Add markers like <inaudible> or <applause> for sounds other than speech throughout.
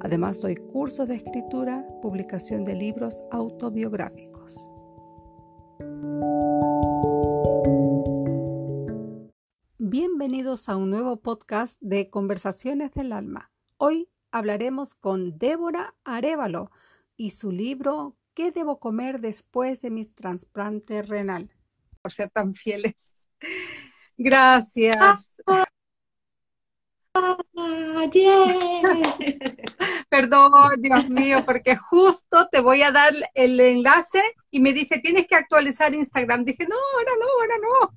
Además, doy cursos de escritura, publicación de libros autobiográficos. Bienvenidos a un nuevo podcast de Conversaciones del Alma. Hoy hablaremos con Débora Arevalo y su libro ¿Qué debo comer después de mi trasplante renal? Por ser tan fieles. Gracias. <laughs> Perdón, Dios mío, porque justo te voy a dar el enlace y me dice, tienes que actualizar Instagram. Dije, no, ahora no, ahora no.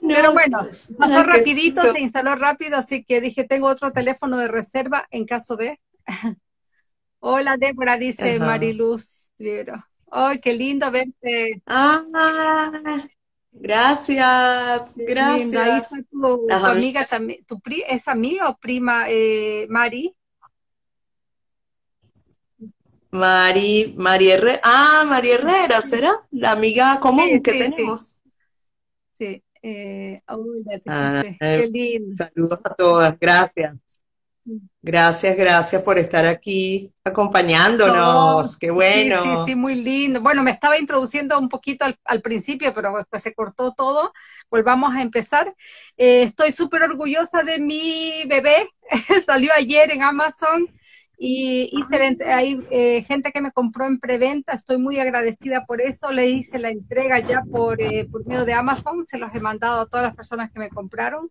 Pero bueno, pasó rapidito, se instaló rápido, así que dije, tengo otro teléfono de reserva en caso de... <laughs> Hola, Débora, dice Mariluz. Ay, qué lindo verte. Ah, Gracias, gracias. Ahí tu, amiga también, tu ¿es amiga o prima eh, Mari? Mari, Mari Herrera, ah, María Herrera, ¿será? La amiga común que tenemos. Sí, eh, ah, qué lindo. Saludos a todas, gracias. Gracias, gracias por estar aquí acompañándonos. Qué bueno. Sí, sí, muy lindo. Bueno, me estaba introduciendo un poquito al, principio, pero después se cortó todo. Volvamos a empezar. Eh, estoy súper orgullosa de mi bebé. <laughs> Salió ayer en Amazon y hice hay eh, gente que me compró en preventa. Estoy muy agradecida por eso. Le hice la entrega ya por, eh, por medio de Amazon. Se los he mandado a todas las personas que me compraron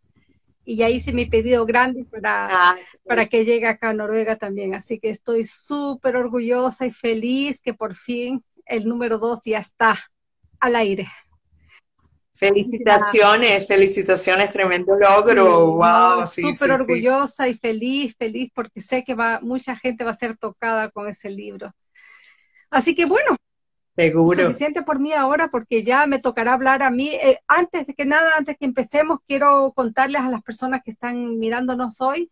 y ya hice mi pedido grande para, ah, para que llegue acá a Noruega también. Así que estoy súper orgullosa y feliz que por fin el número dos ya está al aire. Felicitaciones, felicitaciones, tremendo logro. wow, sí, súper orgullosa y feliz, feliz porque sé que va mucha gente va a ser tocada con ese libro. Así que bueno, Seguro. Suficiente por mí ahora porque ya me tocará hablar a mí. Eh, antes de que nada, antes que empecemos, quiero contarles a las personas que están mirándonos hoy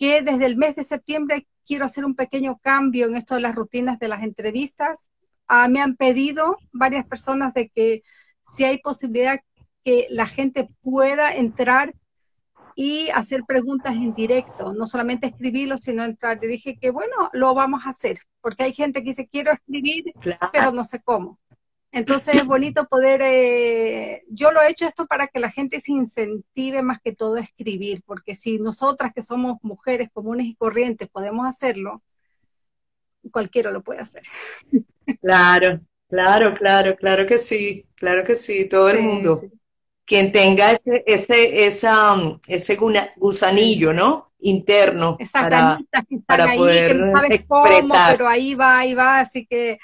que desde el mes de septiembre quiero hacer un pequeño cambio en esto de las rutinas de las entrevistas. Ah, me han pedido varias personas de que si hay posibilidad que la gente pueda entrar y hacer preguntas en directo, no solamente escribirlo, sino entrar. Y dije que bueno, lo vamos a hacer, porque hay gente que dice quiero escribir, pero no sé cómo. Entonces es bonito poder, eh, yo lo he hecho esto para que la gente se incentive más que todo a escribir, porque si nosotras que somos mujeres comunes y corrientes podemos hacerlo, cualquiera lo puede hacer. Claro, claro, claro, claro que sí, claro que sí, todo el mundo quien tenga ese, ese, esa, um, ese gusanillo, ¿no? Interno. para, para poder expresar. pero ahí va, ahí va, así que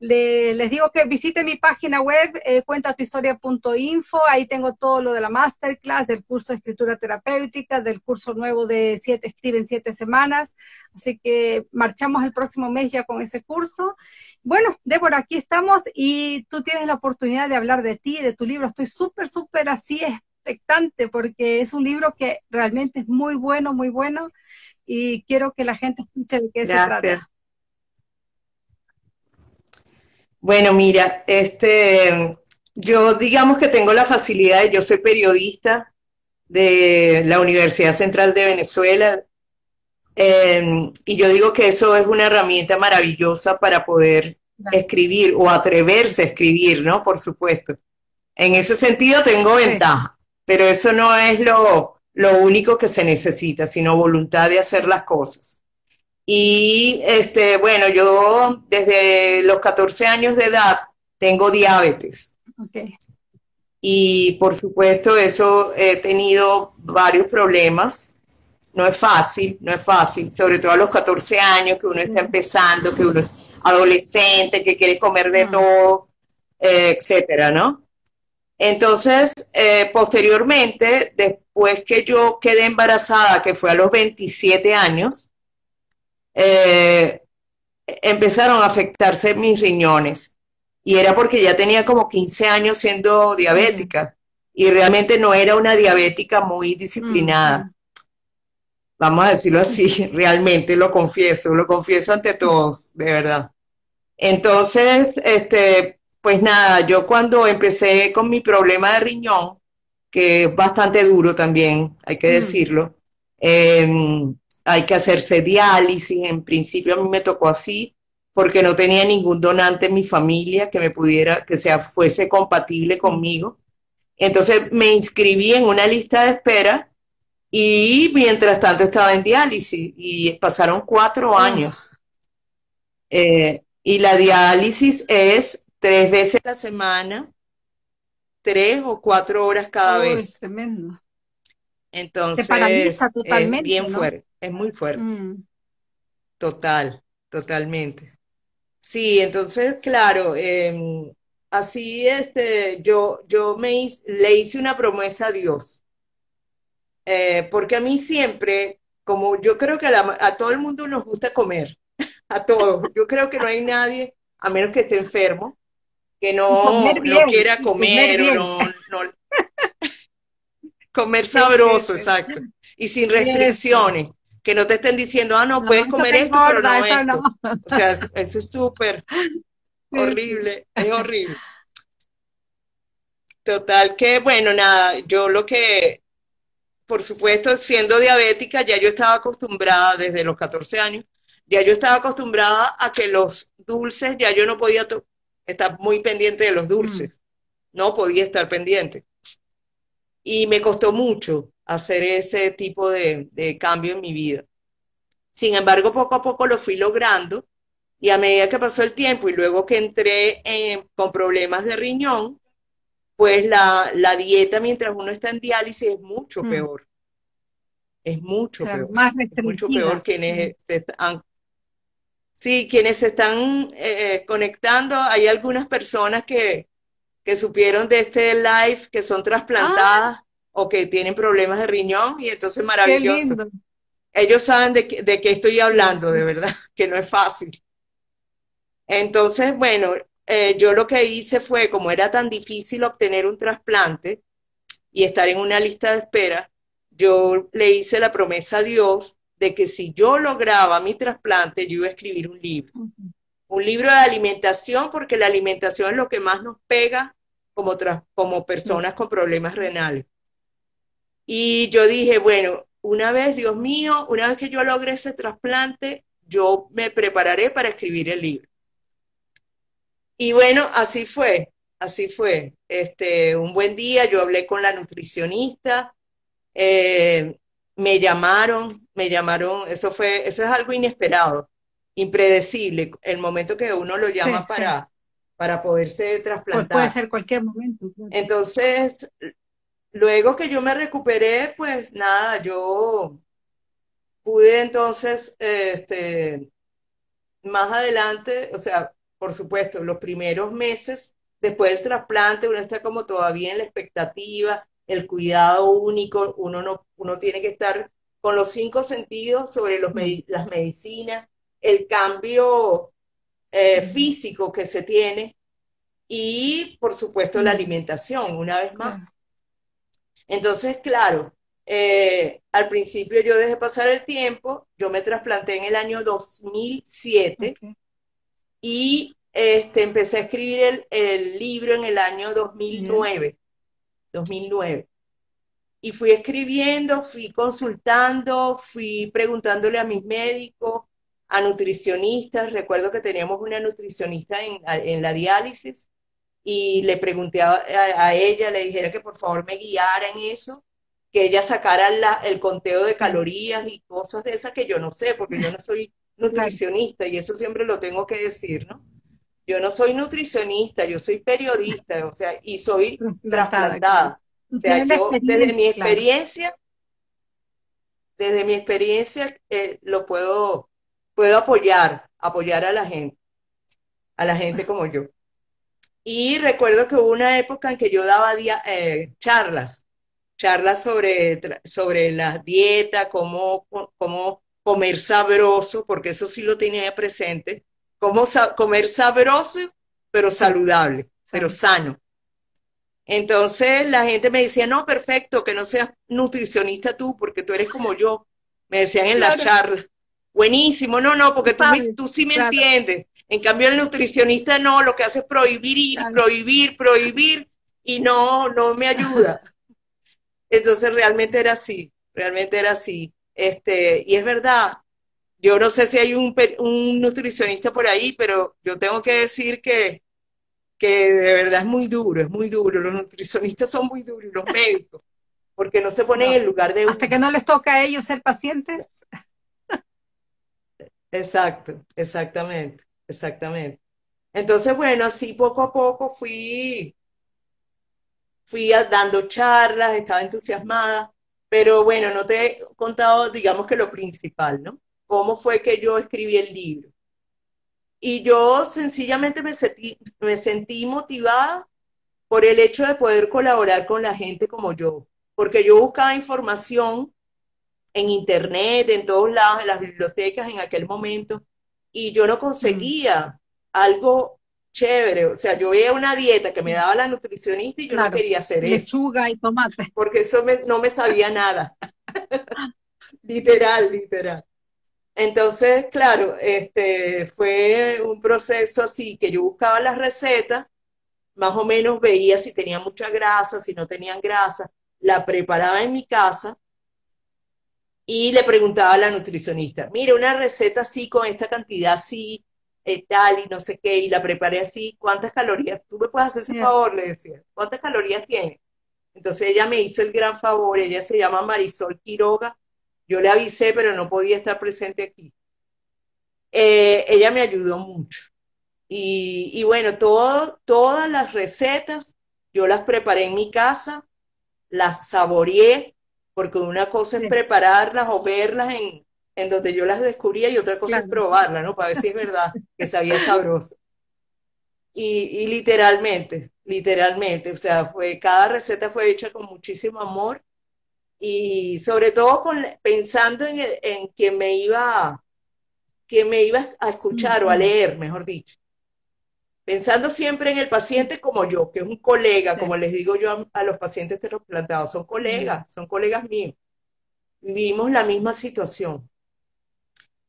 les digo que visiten mi página web, eh, cuentatuhistoria.info, ahí tengo todo lo de la masterclass, del curso de escritura terapéutica, del curso nuevo de siete, escribe en siete semanas, así que marchamos el próximo mes ya con ese curso. Bueno, Débora, aquí estamos y tú tienes la oportunidad de hablar de ti, de tu libro, estoy súper, súper así expectante porque es un libro que realmente es muy bueno, muy bueno y quiero que la gente escuche de qué se trata. Bueno, mira, este, yo digamos que tengo la facilidad, yo soy periodista de la Universidad Central de Venezuela, em, y yo digo que eso es una herramienta maravillosa para poder escribir o atreverse a escribir, ¿no? Por supuesto. En ese sentido tengo ventaja, pero eso no es lo, lo único que se necesita, sino voluntad de hacer las cosas. Y este, bueno, yo desde los 14 años de edad tengo diabetes. Y por supuesto, eso he tenido varios problemas. No es fácil, no es fácil, sobre todo a los 14 años que uno está empezando, que uno es adolescente, que quiere comer de todo, eh, etcétera, ¿no? Entonces, eh, posteriormente, después que yo quedé embarazada, que fue a los 27 años, eh, empezaron a afectarse mis riñones. Y era porque ya tenía como 15 años siendo diabética y realmente no era una diabética muy disciplinada. Vamos a decirlo así, <laughs> realmente lo confieso, lo confieso ante todos, de verdad. Entonces, este, pues nada, yo cuando empecé con mi problema de riñón, que es bastante duro también, hay que decirlo, em, hay que hacerse diálisis, en principio a mí me tocó así, porque no tenía ningún donante en mi familia que me pudiera, que sea, fuese compatible conmigo. Entonces me inscribí en una lista de espera y mientras tanto estaba en diálisis y pasaron cuatro ah. años. Eh, y la diálisis es tres veces a la semana, tres o cuatro horas cada vez. Tremendo. Entonces, es bien fuerte, es muy fuerte. Mm. Total, totalmente. Sí, entonces, claro, em, así este, yo, yo me le hice una promesa a Dios, eh, porque a mí siempre, como yo creo que a, todo el mundo nos gusta comer, <laughs> a todos, yo creo que no hay nadie, a menos que esté enfermo, que no, no quiera comer, o no, <laughs> comer sabroso, exacto, y sin restricciones que no te estén diciendo, ah, no, puedes comer esto, pero no esto. O sea, eso es súper <laughs> horrible, es horrible. Total que, bueno, nada, yo lo que, por supuesto, siendo diabética, ya yo estaba acostumbrada desde los 14 años, ya yo estaba acostumbrada a que los dulces, ya yo no podía estar muy pendiente de los dulces, no podía estar pendiente. Y me costó mucho, hacer ese tipo de, cambio en mi vida. Sin embargo, poco a poco lo fui logrando y a medida que pasó el tiempo y luego que entré con problemas de riñón, pues la, dieta mientras uno está en diálisis es mucho mm. peor. Es mucho peor. Más mucho peor quienes se. Sí, quienes se están eh, conectando, hay algunas personas que, supieron de este live que son trasplantadas. Ah o que tienen problemas de riñón y entonces maravilloso. Ellos saben de, qué estoy hablando, de verdad, <laughs> que no es fácil. Entonces, bueno, eh, yo lo que hice fue, como era tan difícil obtener un trasplante y estar en una lista de espera, yo le hice la promesa a Dios de que si yo lograba mi trasplante, yo iba a escribir un libro. Un libro de alimentación, porque la alimentación es lo que más nos pega como, como personas con problemas renales. Y yo dije, bueno, una vez, Dios mío, una vez que yo logre ese trasplante, yo me prepararé para escribir el libro. Y bueno, así fue, así fue. Este, un buen día yo hablé con la nutricionista, eh, me llamaron, me llamaron, eso fue, eso es algo inesperado, impredecible, el momento que uno lo llama para, para poderse trasplantar. Puede ser cualquier momento. Entonces, Luego que yo me recuperé, pues nada, yo pude entonces, este, más adelante, o sea, por supuesto, los primeros meses después del trasplante, uno está como todavía en la expectativa, el cuidado único, uno no, uno tiene que estar con los cinco sentidos sobre los las medicinas, el cambio eh, físico que se tiene y, por supuesto, la alimentación, una vez más. Entonces, claro, eh, al principio yo dejé pasar el tiempo, yo me trasplanté en el año 2007 y este, empecé a escribir el, libro en el año 2009, 2009. Y fui escribiendo, fui consultando, fui preguntándole a mis médicos, a nutricionistas. Recuerdo que teníamos una nutricionista en la diálisis y le pregunté a, ella, le dijera que por favor me guiara en eso, que ella sacara el conteo de calorías y cosas de esas que yo no sé, porque yo no soy nutricionista y eso siempre lo tengo que decir, ¿no? Yo no soy nutricionista, yo soy periodista, o sea, y soy trasplantada. O sea, yo desde mi experiencia, desde mi experiencia eh, lo puedo, puedo apoyar, apoyar a la gente, a la gente como yo. Y recuerdo que hubo una época en que yo daba eh, charlas, charlas sobre, sobre la dieta, cómo, cómo comer sabroso, porque eso sí lo tenía presente, cómo comer sabroso, pero saludable, pero sano. Entonces la gente me decía, no, perfecto, que no seas nutricionista tú, porque tú eres como yo. Me decían en la charla. Buenísimo, no, no, porque tú, tú sí me entiendes. En cambio, el nutricionista no, lo que hace es prohibir y prohibir, prohibir, y no, no me ayuda. Entonces realmente era así, realmente era así. Este, y es verdad, yo no sé si hay un, un nutricionista por ahí, pero yo tengo que decir que, que de verdad es muy duro, es muy duro. Los nutricionistas son muy duros, los médicos, porque no se ponen en el lugar de Hasta que no les toca a ellos ser pacientes. Exacto, exactamente, exactamente. Entonces, bueno, así poco a poco fui, fui dando charlas, estaba entusiasmada, pero bueno, no te he contado, digamos que lo principal, ¿no? cómo fue que yo escribí el libro. Y yo sencillamente me sentí, me sentí motivada por el hecho de poder colaborar con la gente como yo, porque yo buscaba información en internet, en todos lados, en las bibliotecas en aquel momento, y yo no conseguía algo chévere. O sea, yo veía una dieta que me daba la nutricionista y yo no quería hacer eso. Lechuga y tomate. Porque eso no me sabía nada. <laughs> literal, literal. Entonces, claro, este, fue un proceso así que yo buscaba las recetas, más o menos veía si tenía mucha grasa, si no tenían grasa, la preparaba en mi casa y le preguntaba a la nutricionista, mire, una receta así con esta cantidad así, eh, tal y no sé qué, y la preparé así, ¿cuántas calorías? Tú me puedes hacer ese favor, le decía, ¿cuántas calorías tiene? Entonces ella me hizo el gran favor, ella se llama Marisol Quiroga, yo le avisé, pero no podía estar presente aquí. Eh, ella me ayudó mucho. Y, bueno, todas las recetas yo las preparé en mi casa, las saboreé, porque una cosa es prepararlas o verlas en, en, donde yo las descubría y otra cosa es probarlas, ¿no? Para ver si es verdad que sabía sabroso. Y, y, literalmente, literalmente, o sea, fue, cada receta fue hecha con muchísimo amor y sobre todo con, pensando en, en que me iba que me iba a escuchar o a leer, mejor dicho. Pensando siempre en el paciente como yo, que es un colega, como les digo yo a, los pacientes trasplantados, son colegas, son colegas míos. Vivimos la misma situación.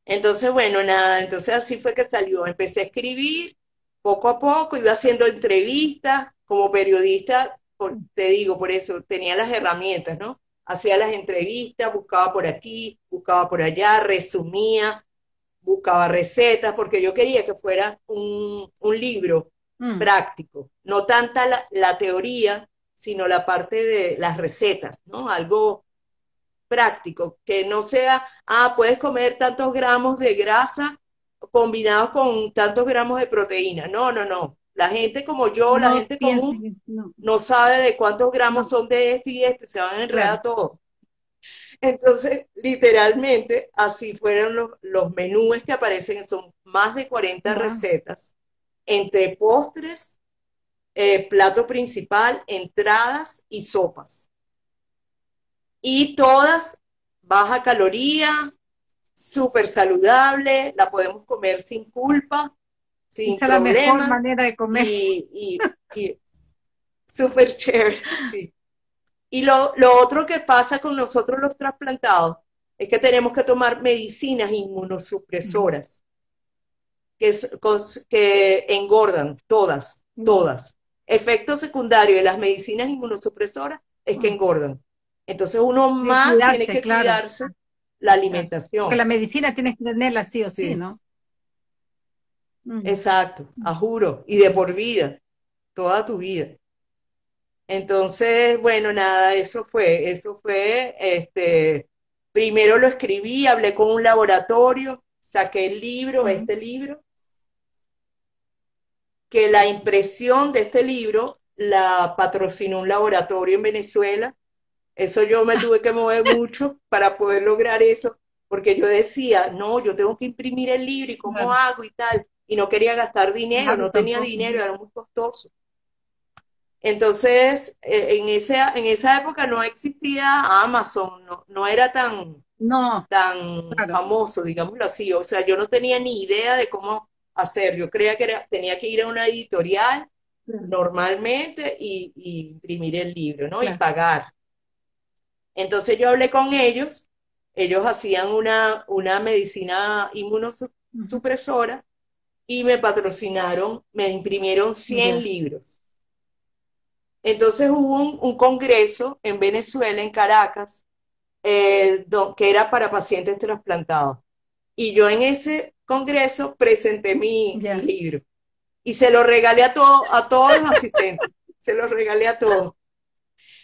Entonces, bueno, nada, entonces así fue que salió. Empecé a escribir poco a poco, iba haciendo entrevistas como periodista, te digo, por eso tenía las herramientas, ¿no? hacía las entrevistas, buscaba por aquí, buscaba por allá, resumía, buscaba recetas, porque yo quería que fuera un, libro mm. práctico, no tanta la, teoría, sino la parte de las recetas, ¿no? Algo práctico, que no sea, ah, puedes comer tantos gramos de grasa combinados con tantos gramos de proteína. No, no, no. La gente como yo, la gente común, no. sabe de cuántos gramos son de esto y este, se van a enredar todo. Entonces, literalmente, así fueron los, los menús que aparecen, son más de 40 recetas, entre postres, eh, plato principal, entradas y sopas. Y todas baja caloría, súper saludable, la podemos comer sin culpa sin Esa es la mejor manera de comer. Y, y, super chévere, Y lo, otro que pasa con nosotros los trasplantados es que tenemos que tomar medicinas inmunosupresoras que, que engordan, todas, todas. Efecto secundario de las medicinas inmunosupresoras es que engordan. Entonces uno más tiene que cuidarse la alimentación. Porque la medicina tienes que tenerla sí o sí ¿no? Exacto, a juro, y de por vida, toda tu vida. Entonces, bueno, nada, eso fue, eso fue, este, primero lo escribí, hablé con un laboratorio, saqué el libro, este libro, que la impresión de este libro la patrocinó un laboratorio en Venezuela. Eso yo me tuve que mover <laughs> mucho para poder lograr eso, porque yo decía, no, yo tengo que imprimir el libro y cómo hago y tal y no quería gastar dinero, no tenía dinero, era muy costoso. Entonces, eh, en, esa, en esa época no existía Amazon, no, no era tan, no, tan famoso, digámoslo así. O sea, yo no tenía ni idea de cómo hacer. Yo creía que tenía que ir a una editorial normalmente y, imprimir el libro, ¿no? Y pagar. Entonces yo hablé con ellos, ellos hacían una, una medicina inmunosupresora y me patrocinaron, me imprimieron 100 libros. Entonces hubo un, congreso en Venezuela, en Caracas, eh, que era para pacientes trasplantados. Y yo en ese congreso presenté mi, libro y se lo regalé a, todo, a todos los asistentes, <laughs> se lo regalé a todos.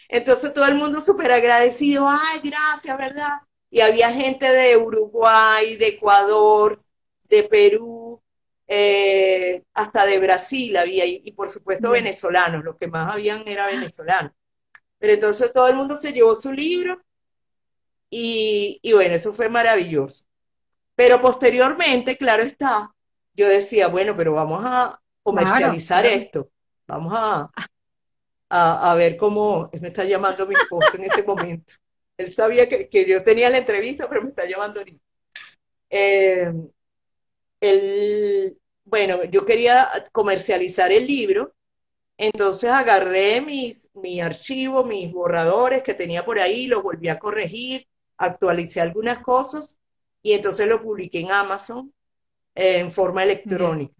Entonces todo el mundo súper agradecido, ay, gracias, ¿verdad? Y había gente de Uruguay, de Ecuador, de Perú, eh, hasta de Brasil había, y, por supuesto venezolanos, los que más habían era venezolanos. Pero entonces todo el mundo se llevó su libro y, bueno, eso fue maravilloso. Pero posteriormente, claro está, yo decía, bueno, pero vamos a comercializar esto, vamos a, a, ver cómo, me está llamando mi esposo en este momento. Él sabía que, yo tenía la entrevista, pero me está llamando ahorita. Eh, el, bueno, yo quería comercializar el libro, entonces agarré mis, mi archivo, mis borradores que tenía por ahí, los volví a corregir, actualicé algunas cosas y entonces lo publiqué en Amazon en forma electrónica,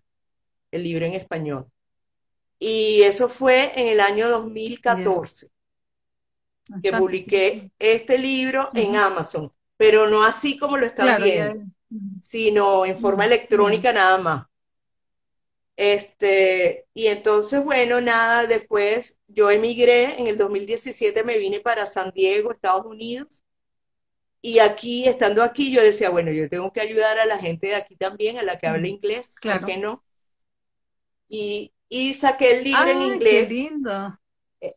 el libro en español. Y eso fue en el año 2014 que publiqué este libro en Amazon, pero no así como lo están viendo sino en forma electrónica nada más. Este, y entonces, bueno, nada, después yo emigré, en el 2017 me vine para San Diego, Estados Unidos, y aquí, estando aquí, yo decía, bueno, yo tengo que ayudar a la gente de aquí también, a la que habla inglés, claro. que no? Y, y saqué el libro en inglés. Qué lindo. Eh,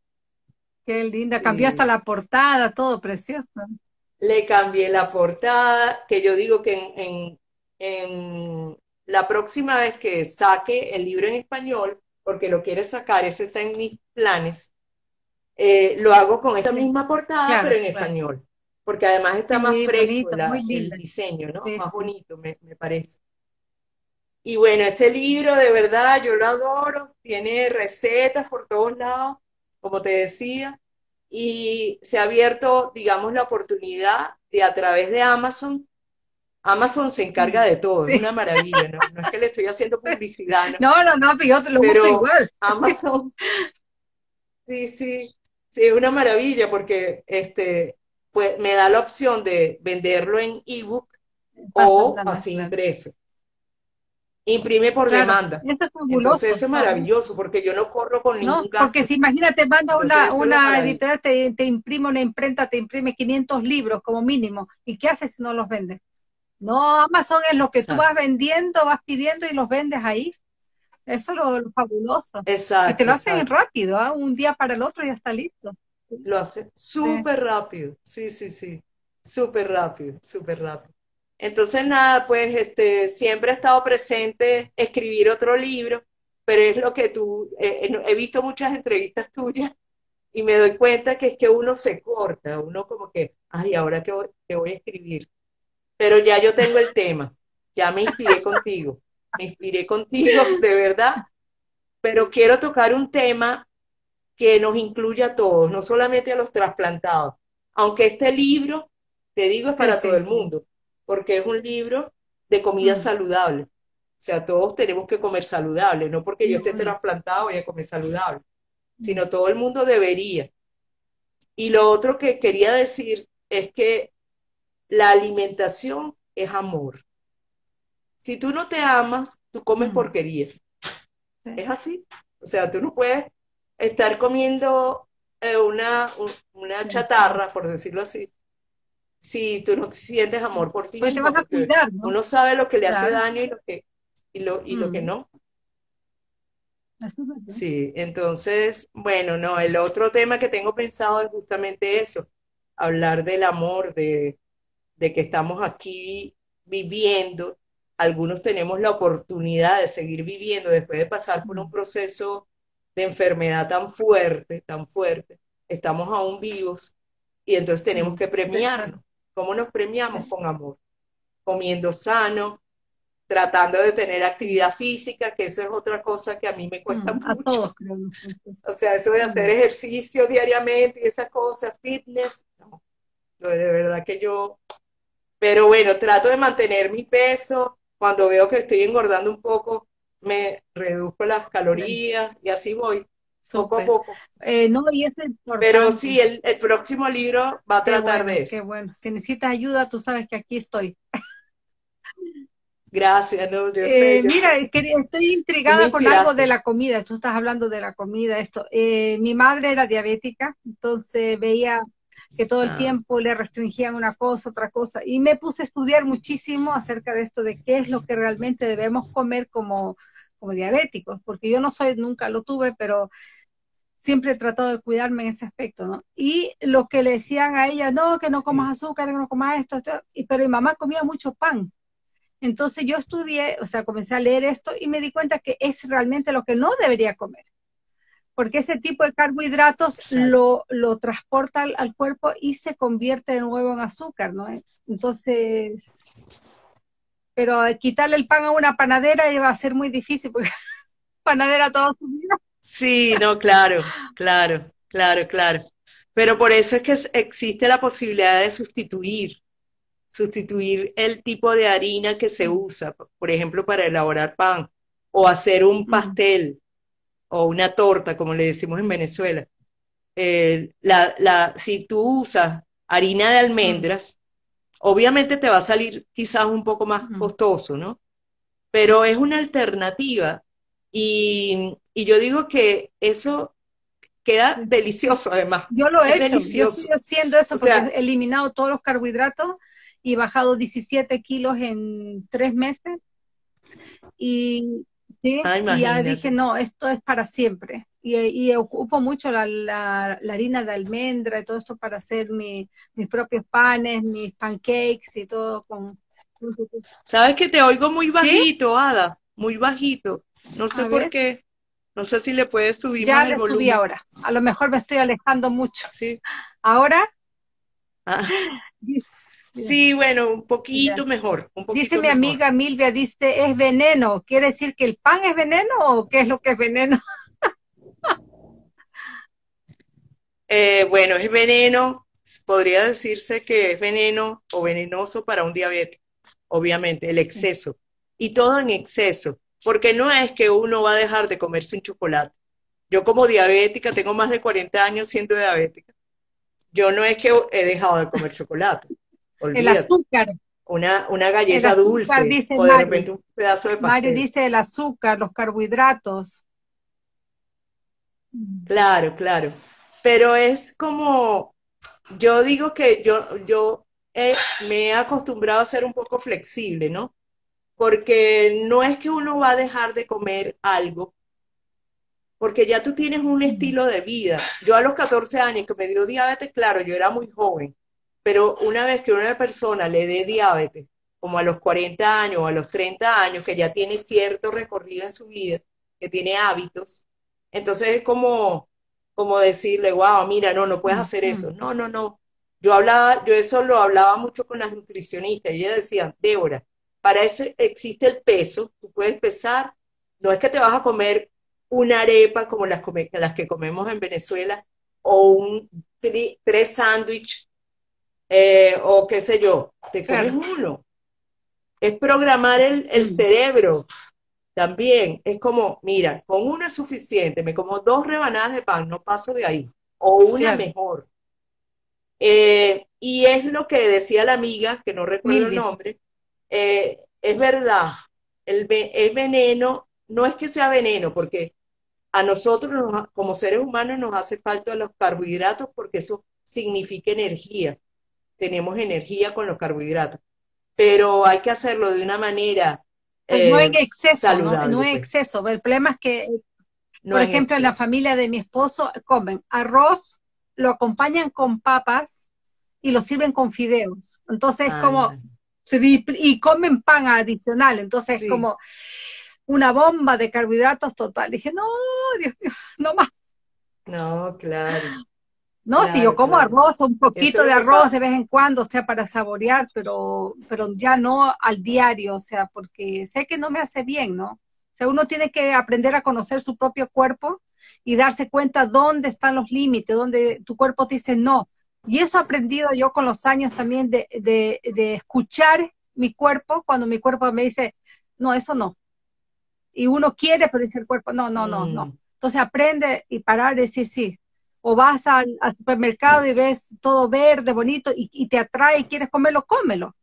qué linda, cambió hasta la portada, todo precioso le cambié la portada, que yo digo que en, la próxima vez que saque el libro en español, porque lo quiere sacar, eso está en mis planes, eh, lo hago con esta misma portada, pero en español, porque además está más fresco el diseño, ¿no? más bonito, me, me parece. Y bueno, este libro de verdad yo lo adoro, tiene recetas por todos lados, como te decía, y se ha abierto, digamos, la oportunidad de a través de Amazon. Amazon se encarga de todo, es una maravilla, ¿no? No es que le estoy haciendo publicidad, ¿no? <laughs> No, no, pero yo te lo uso igual. Amazon, <laughs> sí, sí, sí, es una maravilla porque este, pues, me da la opción de venderlo en ebook o así impreso imprime por demanda. Eso es Entonces eso es maravilloso porque yo no corro con ningún no, Porque si imagínate, manda una, una editorial, te, te, imprime una imprenta, te imprime 500 libros como mínimo. ¿Y qué haces si no los vendes? No, Amazon es lo que tú vas vendiendo, vas pidiendo y los vendes ahí. Eso es lo, fabuloso. Exacto. Y te lo hacen rápido, ¿ah? un día para el otro ya está listo. Lo hace súper rápido, sí, sí, sí. Súper rápido, súper rápido. Entonces, nada, pues este, siempre ha estado presente escribir otro libro, pero es lo que tú, eh, eh, he visto muchas entrevistas tuyas y me doy cuenta que es que uno se corta, uno como que, ay, ahora voy, voy a escribir. Pero ya yo tengo el tema, ya me inspiré contigo, me inspiré contigo, <laughs> de verdad, pero quiero tocar un tema que nos incluya a todos, no solamente a los trasplantados, aunque este libro, te digo, es para todo el mundo porque es un libro de comida mm. saludable. O sea, todos tenemos que comer saludable, no porque yo esté mm. trasplantado voy a comer saludable, sino todo el mundo debería. Y lo otro que quería decir es que la alimentación es amor. Si tú no te amas, tú comes mm. porquería. Es así. O sea, tú no puedes estar comiendo eh, una, una chatarra, por decirlo así, si tú no sientes amor por ti pues mismo, te vas a cuidar, uno sabe lo que le hace daño y lo que, y lo, y lo que mm. no. Sí, entonces, bueno, no, el otro tema que tengo pensado es justamente eso, hablar del amor, de, de que estamos aquí viviendo. Algunos tenemos la oportunidad de seguir viviendo después de pasar por un mm. proceso de enfermedad tan fuerte, tan fuerte. Estamos aún vivos y entonces tenemos mm. que premiarnos. ¿Cómo nos premiamos? Con amor. Comiendo sano, tratando de tener actividad física, que eso es otra cosa que a mí me cuesta mucho. A todos, creo. O sea, eso de hacer ejercicio diariamente y esas cosas, fitness, no. De verdad que yo, pero bueno, trato de mantener mi peso. Cuando veo que estoy engordando un poco, me reduzco las calorías y así voy, poco a poco. Eh, no, y es Pero sí, el, el, próximo libro va a tratar de eso. Qué bueno. Si necesitas ayuda, tú sabes que aquí estoy. Gracias, no, yo sé. Eh, mira, estoy intrigada con algo de la comida. Tú estás hablando de la comida, esto. Eh, mi madre era diabética, entonces veía que todo el ah. tiempo le restringían una cosa, otra cosa, y me puse a estudiar muchísimo acerca de esto, de qué es lo que realmente debemos comer como, como diabéticos, porque yo no soy, nunca lo tuve, pero siempre he tratado de cuidarme en ese aspecto, ¿no? Y lo que le decían a ella, no, que no comas azúcar, que no comas esto, esto, y, pero mi mamá comía mucho pan, entonces yo estudié, o sea, comencé a leer esto y me di cuenta que es realmente lo que no debería comer. Porque ese tipo de carbohidratos lo, lo, transporta al, cuerpo y se convierte de nuevo en azúcar, ¿no? Entonces, pero quitarle el pan a una panadera iba a ser muy difícil, porque <laughs> panadera toda su vida. Sí, no, claro, claro, claro, claro. Pero por eso es que existe la posibilidad de sustituir sustituir el tipo de harina que se usa, por ejemplo, para elaborar pan, o hacer un pastel o una torta, como le decimos en Venezuela. la, la, si tú usas harina de almendras, obviamente te va a salir quizás un poco más costoso, ¿no? Pero es una alternativa y, y, yo digo que eso queda delicioso además. Yo lo he hecho, yo estoy haciendo eso porque he eliminado todos los carbohidratos y bajado 17 kilos en tres meses. Y, ¿sí? y ya dije, no, esto es para siempre. Y, y ocupo mucho la, la, harina de almendra y todo esto para hacer mi, mis propios panes, mis pancakes y todo con... Sabes que te oigo muy bajito, Ada, muy bajito. No sé por qué. No sé si le puedes subir ya le subí ahora. A lo mejor me estoy alejando mucho. Sí. Ahora. Ah. <laughs> Sí, bueno, un poquito mejor. dice mi amiga Milvia, dice, es veneno. ¿Quiere decir que el pan es veneno o qué es lo que es veneno? <laughs> Eh, bueno, es veneno. Podría decirse que es veneno o venenoso para un diabético, obviamente, el exceso. Y todo en exceso, porque no es que uno va a dejar de comerse un chocolate. Yo como diabética, tengo más de 40 años siendo diabética. Yo no es que he dejado de comer chocolate el azúcar. Una, una galleta dulce dice o de repente un pedazo de pastel. Mario dice el azúcar, los carbohidratos. Claro, claro. Pero es como, yo digo que yo, yo me he acostumbrado a ser un poco flexible, ¿no? Porque no es que uno va a dejar de comer algo, porque ya tú tienes un estilo de vida. Yo a los 14 años que me dio diabetes, claro, yo era muy joven, pero una vez que una persona le dé diabetes, como a los 40 años o a los 30 años, que ya tiene cierto recorrido en su vida, que tiene hábitos, entonces es como, como decirle, wow, mira, no, no puedes hacer eso. No, no, no. Yo hablaba, yo eso lo hablaba mucho con las nutricionistas, ellas decían, Débora, para eso existe el peso, tú puedes pesar, no es que te vas a comer una arepa como las, las que comemos en Venezuela, o un tres sándwiches eh, o qué sé yo, te comes uno. Es programar el, el, mm. cerebro también. Es como, mira, con una es suficiente, me como dos rebanadas de pan, no paso de ahí, o una mejor. Eh, y es lo que decía la amiga, que no recuerdo el nombre, eh, es verdad, el, el veneno no es que sea veneno, porque a nosotros como seres humanos nos hace falta los carbohidratos porque eso significa energía tenemos energía con los carbohidratos, pero hay que hacerlo de una manera... Pues no en exceso, ¿no? no en pues. exceso. El problema es que, por ejemplo, en la familia de mi esposo comen arroz, lo acompañan con papas y lo sirven con fideos. Entonces es como... Y, comen pan adicional, entonces es como una bomba de carbohidratos total. Dije, no, Dios mío, no más. No, claro. No, si yo como arroz, un poquito de arroz de vez en cuando, o sea, para saborear, pero, pero ya no al diario, o sea, porque sé que no me hace bien, ¿no? O sea, uno tiene que aprender a conocer su propio cuerpo y darse cuenta dónde están los límites, dónde tu cuerpo te dice no. Y eso he aprendido yo con los años también de, de, de escuchar mi cuerpo cuando mi cuerpo me dice, no, eso no. Y uno quiere, pero dice el cuerpo, no, no, no, no. Mm. Entonces aprende y parar de decir sí. O vas al, supermercado y ves todo verde, bonito, y, te atrae y quieres comerlo, cómelo.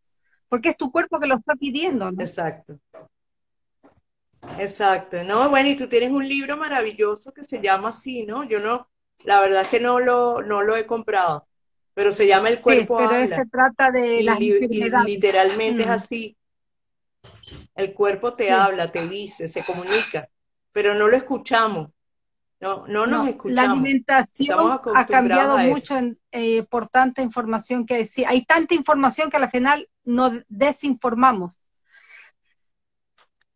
Porque es tu cuerpo que lo está pidiendo, ¿no? Exacto. Exacto, ¿no? Bueno, y tú tienes un libro maravilloso que se llama así, ¿no? Yo no, la verdad es que no lo, no lo he comprado, pero se llama El cuerpo sí, pero se trata de las enfermedades. literalmente es mm. así. El cuerpo te habla, te dice, se comunica, pero no lo escuchamos. No, no nos escuchamos. La alimentación ha cambiado mucho eh, por tanta información que hay. hay tanta información que al final nos desinformamos.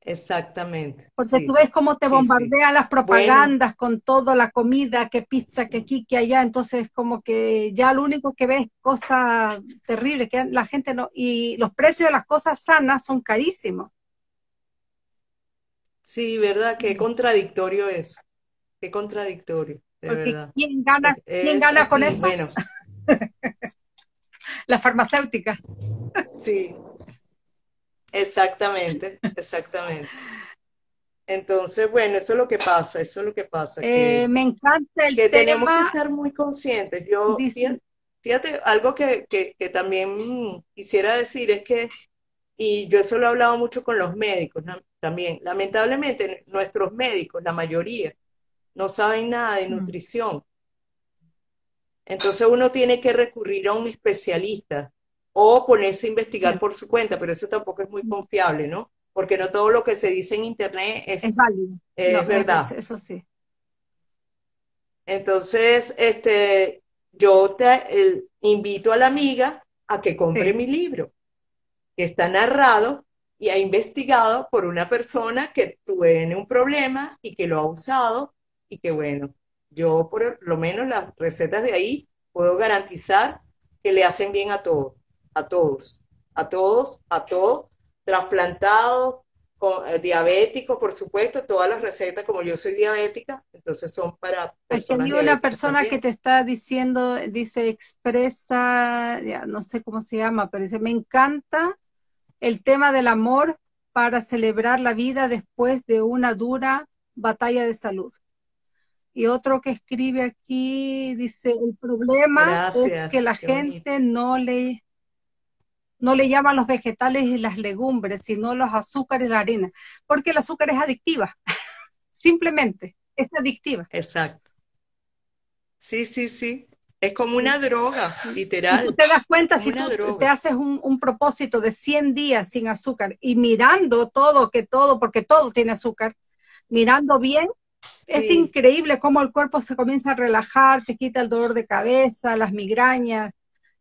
Exactamente. Porque tú ves cómo te bombardean las propagandas con toda la comida, que pizza, que aquí, que allá, entonces como que ya lo único que ves es cosas terribles, que la gente no, y los precios de las cosas sanas son carísimos. Sí, verdad, qué contradictorio eso, qué contradictorio, de verdad. ¿Quién gana, ¿quién gana con eso? Bueno. <laughs> la farmacéutica. Sí, Exactamente, exactamente. Entonces, bueno, eso es lo que pasa, eso es lo que pasa. Eh, me encanta el que tenemos que estar muy conscientes. Yo, fíjate, algo que, también quisiera decir es que, y yo eso lo he hablado mucho con los médicos también, lamentablemente nuestros médicos, la mayoría, no saben nada de nutrición. Entonces uno tiene que recurrir a un especialista o ponerse a investigar por su cuenta, pero eso tampoco es muy confiable, ¿no? Porque no todo lo que se dice en Internet es, es válido. Es verdad. eso sí. Entonces, este, yo te invito a la amiga a que compre mi libro, que está narrado y ha investigado por una persona que tiene un problema y que lo ha usado y que bueno, yo por lo menos las recetas de ahí puedo garantizar que le hacen bien a todos a todos, a todos, a todos, trasplantados, eh, diabéticos, por supuesto, todas las recetas, como yo soy diabética, entonces son para personas Aquí una persona que te está diciendo, dice, expresa, ya, no sé cómo se llama, pero dice, me encanta el tema del amor para celebrar la vida después de una dura batalla de salud. Y otro que escribe aquí dice, el problema es que la gente no le no le llaman los vegetales y las legumbres, sino los azúcares y la harina, porque el azúcar es adictiva, <laughs> simplemente, es adictiva. Exacto. Sí, sí, sí. Es como una droga, literal. Y tú te das cuenta si tú te haces un, propósito de 100 días sin azúcar y mirando todo, que todo, porque todo tiene azúcar, mirando bien, es increíble cómo el cuerpo se comienza a relajar, te quita el dolor de cabeza, las migrañas.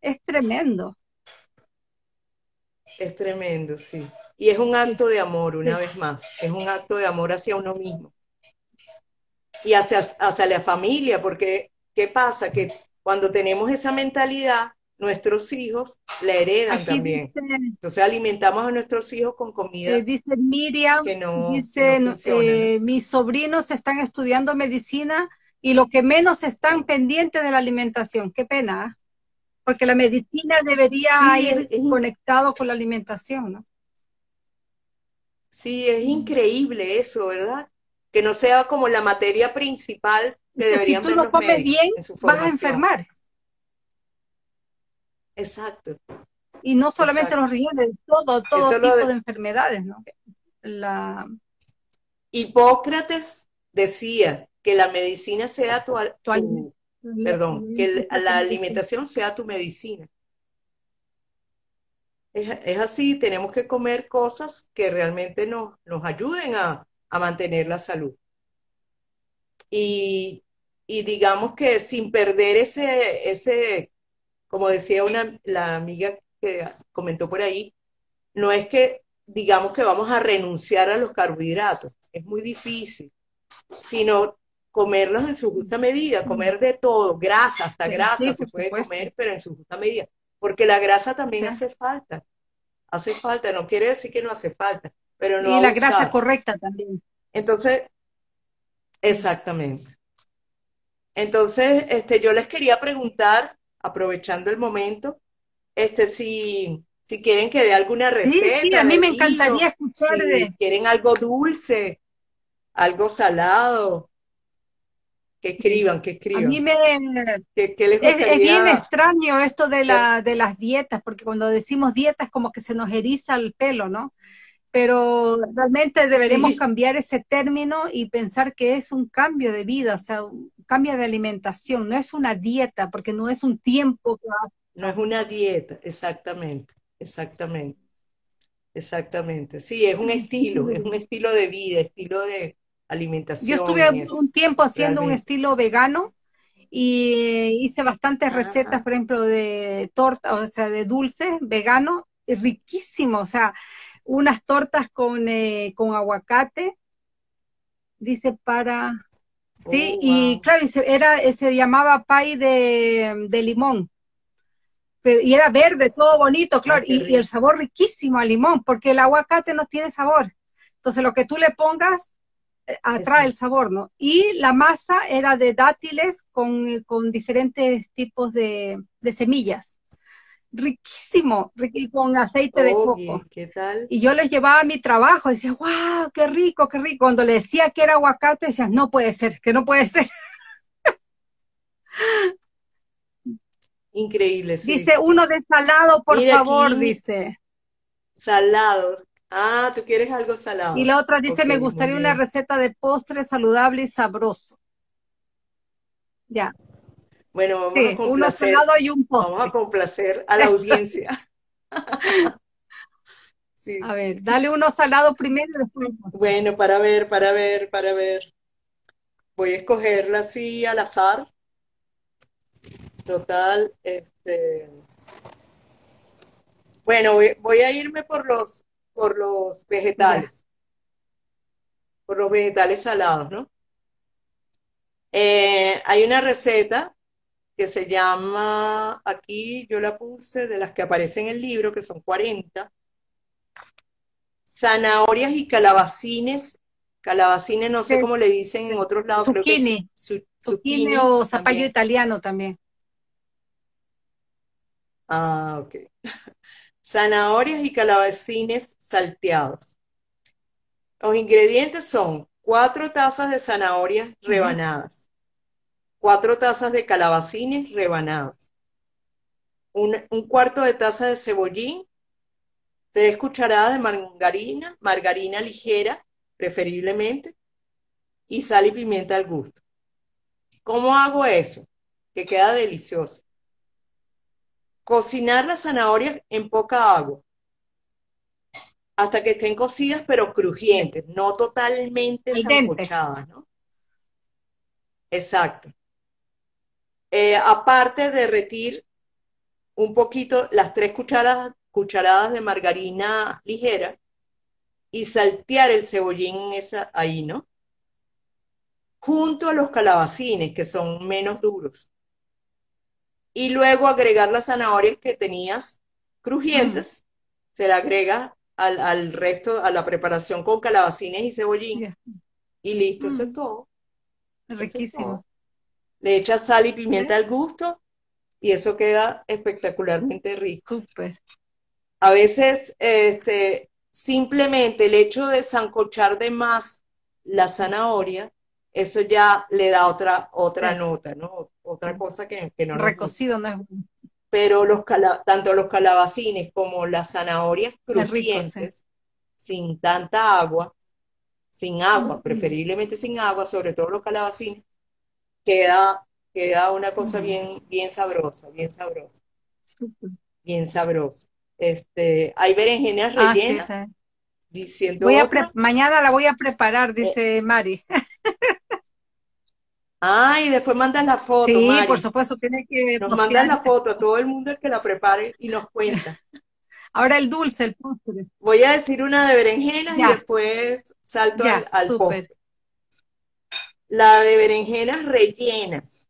Es tremendo. Es tremendo, sí. Y es un acto de amor, una vez más. Es un acto de amor hacia uno mismo. Y hacia, hacia la familia, porque ¿qué pasa? Que cuando tenemos esa mentalidad, nuestros hijos la heredan también. Entonces alimentamos a nuestros hijos con comida. Eh, dice Miriam, que no, dice, eh, mis sobrinos están estudiando medicina y lo que menos están pendientes de la alimentación. Qué pena. ¿ah? Porque la medicina debería ir conectado con la alimentación, ¿no? Sí, es increíble eso, ¿verdad? Que no sea como la materia principal que deberían Si tú no comes bien, vas a enfermar. Exacto. Y no solamente los riñones, todo, todo tipo de... enfermedades, ¿no? La... Hipócrates decía que la medicina sea tu, tu, perdón, que la alimentación sea tu medicina. Es, así, tenemos que comer cosas que realmente nos, nos ayuden a, mantener la salud. Y, digamos que sin perder ese, ese como decía una, la amiga que comentó por ahí, no es que digamos que vamos a renunciar a los carbohidratos, es muy difícil, sino comerlos en su justa medida, comer de todo, grasa, hasta grasa se puede comer, pero en su justa medida, porque la grasa también hace falta, hace falta, no quiere decir que no hace falta, pero no. Y la grasa correcta también. Entonces, exactamente. Entonces, este, yo les quería preguntar, aprovechando el momento, este, si, si quieren que dé alguna receta. Sí, sí, a mí me encantaría escuchar si quieren algo dulce, algo salado. Que escriban, que escriban. A mí me... es, bien extraño esto de, la, de las dietas, porque cuando decimos dietas como que se nos eriza el pelo, ¿no? Pero realmente deberemos cambiar ese término y pensar que es un cambio de vida, o sea, un cambio de alimentación, no es una dieta, porque no es un tiempo que No es una dieta, exactamente, exactamente, exactamente. Sí, es un estilo, es un estilo de vida, estilo de, alimentación. Yo estuve un tiempo haciendo un estilo vegano y hice bastantes recetas, por ejemplo, de torta, o sea, de dulce vegano, riquísimo, o sea, unas tortas con, eh, con aguacate, dice para... Sí, oh, y claro, era, se llamaba pay de, de limón. y era verde, todo bonito, claro, y, y, el sabor riquísimo a limón, porque el aguacate no tiene sabor. Entonces, lo que tú le pongas eh, atrae el sabor, ¿no? Y la masa era de dátiles con, diferentes tipos de, semillas. Riquísimo, con aceite de coco. ¿Qué tal? Y yo les llevaba a mi trabajo, y decía, wow, qué rico, qué rico. Cuando le decía que era aguacate, decía, no puede ser, que no puede ser. <laughs> Increíble, sí. Dice, uno de salado, por favor, dice. Salado, Ah, tú quieres algo salado. Y la otra dice, me gustaría una receta de postre saludable y sabroso. Ya. Bueno, vamos a complacer. Salado y un postre. Vamos a complacer a la audiencia. <laughs> A ver, dale uno salado primero y después. Bueno, para ver, para ver, para ver. Voy a escogerla así al azar. Total, este. Bueno, voy a irme por los por los vegetales, por los vegetales salados, ¿no? Eh, hay una receta que se llama, aquí yo la puse, de las que aparecen en el libro, que son 40, zanahorias y calabacines, calabacines no sé cómo le dicen en otros lados, zucchini, zucchini, o zapallo italiano también. Ah, ok. <laughs> Zanahorias y calabacines salteados. Los ingredientes son cuatro tazas de zanahorias rebanadas, cuatro tazas de calabacines rebanados, un, cuarto de taza de cebollín, tres cucharadas de margarina, margarina ligera, preferiblemente, y sal y pimienta al gusto. ¿Cómo hago eso? Que queda delicioso. Cocinar las zanahorias en poca agua hasta que estén cocidas pero crujientes, no totalmente sancochadas, ¿no? Exacto. Eh, aparte, derretir un poquito las tres cucharadas, cucharadas de margarina ligera y saltear el cebollín esa, ahí, ¿no? Junto a los calabacines, que son menos duros y luego agregar las zanahorias que tenías crujientes, se le agrega al, resto, a la preparación con calabacines y cebollín. Y listo, eso es todo. Riquísimo. Le echas sal y pimienta al gusto y eso queda espectacularmente rico. Súper. A veces, este, simplemente el hecho de zancochar de más la zanahoria eso ya le da otra, otra nota, ¿no? Otra cosa que, que no Recocido no es Pero los tanto los calabacines como las zanahorias crujientes, sin tanta agua, sin agua, preferiblemente sin agua, sobre todo los calabacines, queda, queda una cosa bien, bien sabrosa, bien sabrosa. Bien sabrosa. Este, hay berenjenas ah, rellenas. Diciendo voy a mañana la voy a preparar, eh, dice Mari. Ah, y después mandas la foto. Sí, por supuesto, tiene que. Nos mandas la foto a todo el mundo el que la prepare y nos cuenta. <laughs> Ahora el dulce, el postre. Voy a decir una de berenjenas y después salto al, postre. La de berenjenas rellenas.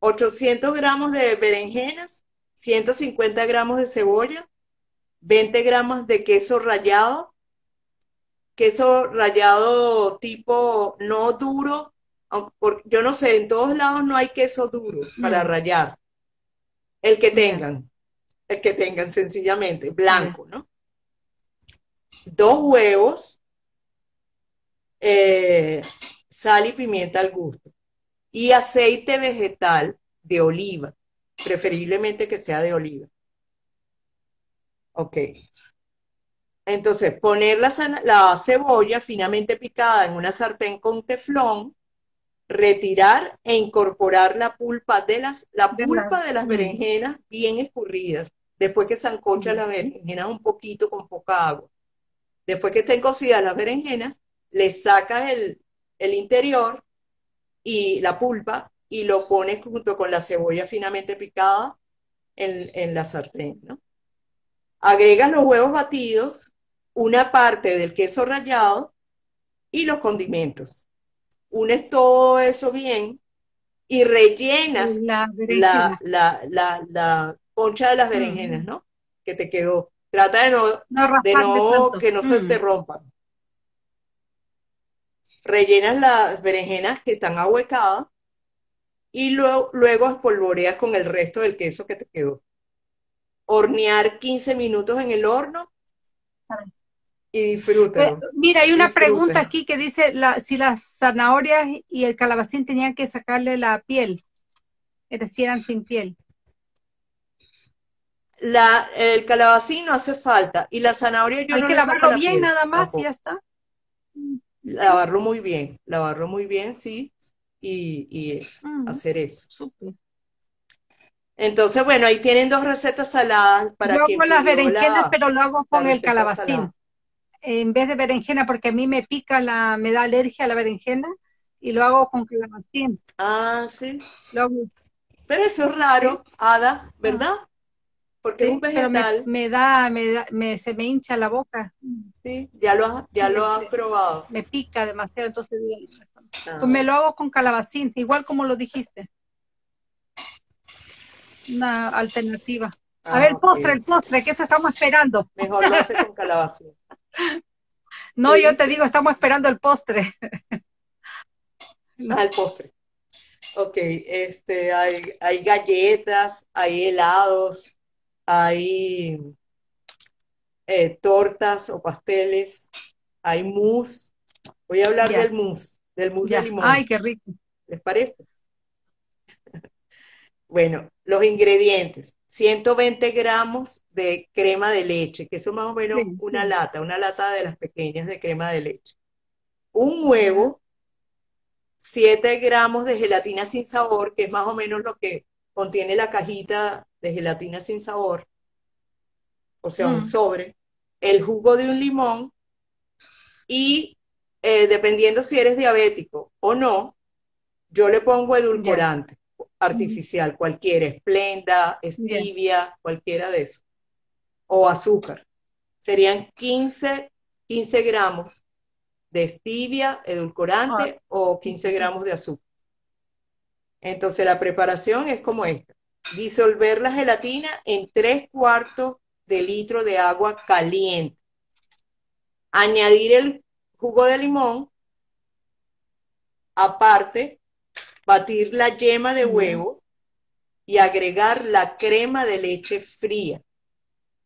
800 gramos de berenjenas, 150 gramos de cebolla, 20 gramos de queso rallado, queso rallado tipo no duro, yo no sé, en todos lados no hay queso duro para mm. rallar. El que tengan, el que tengan sencillamente, blanco, ¿no? Dos huevos, eh, sal y pimienta al gusto y aceite vegetal de oliva, preferiblemente que sea de oliva. Ok. Entonces, poner la, la, cebolla finamente picada en una sartén con teflón, retirar e incorporar la pulpa de las, la pulpa de las berenjenas bien escurridas, después que sancocha las berenjenas un poquito con poca agua. Después que estén cocidas las berenjenas, le sacas el, el interior y la pulpa y lo pones junto con la cebolla finamente picada en, la sartén, ¿no? Agregas los huevos batidos, una parte del queso rallado y los condimentos. Unes todo eso bien y rellenas la, la, concha de las berenjenas, ¿no? Que te quedó. Trata de no, de no que no se te rompan rellenas las berenjenas que están ahuecadas y luego, luego espolvoreas con el resto del queso que te quedó. Hornear 15 minutos en el horno y disfruta. Mira, hay una pregunta aquí que dice si las zanahorias y el calabacín tenían que sacarle la piel, es decir, eran sin piel. La, el calabacín no hace falta y la zanahoria yo Hay que lavarlo bien nada más y ya está. Lavarlo muy bien, lavarlo muy bien, sí, y, hacer eso. Entonces, bueno, ahí tienen dos recetas saladas para Yo hago las berenjenas, pero lo hago con el calabacín. En vez de berenjena, porque a mí me pica la, me da alergia a la berenjena, y lo hago con calabacín. Ah, sí. Pero eso es raro, Ada, ¿verdad? Porque es un vegetal. Me, da, me se me hincha la boca. Sí, ya lo has, ya lo has probado. Me pica demasiado, entonces ah. pues me lo hago con calabacín, igual como lo dijiste. Una alternativa. A ver, el ah, postre, el postre, que eso estamos esperando. Mejor lo hace con calabacín. <laughs> no, yo te digo, estamos esperando el postre. <laughs> Ah, el postre. Ok, este, hay, hay galletas, hay helados, hay eh, tortas o pasteles, hay mousse. Voy a hablar del mousse, del mousse de limón. Ay, qué rico. ¿Les parece? <laughs> bueno, los ingredientes. 120 gramos de crema de leche, que eso más o menos una lata, una lata de las pequeñas de crema de leche. Un huevo, 7 gramos de gelatina sin sabor, que es más o menos lo que contiene la cajita de gelatina sin sabor, o sea, un mm. sobre, el jugo de un limón y eh, dependiendo si eres diabético o no, yo le pongo edulcorante artificial, cualquiera, esplenda, stevia, cualquiera de eso, o azúcar. Serían 15, 15 gramos de stevia, edulcorante o 15 gramos de azúcar. Entonces la preparación es como esta disolver la gelatina en tres cuartos de litro de agua caliente. Añadir el jugo de limón. Aparte, batir la yema de huevo y agregar la crema de leche fría.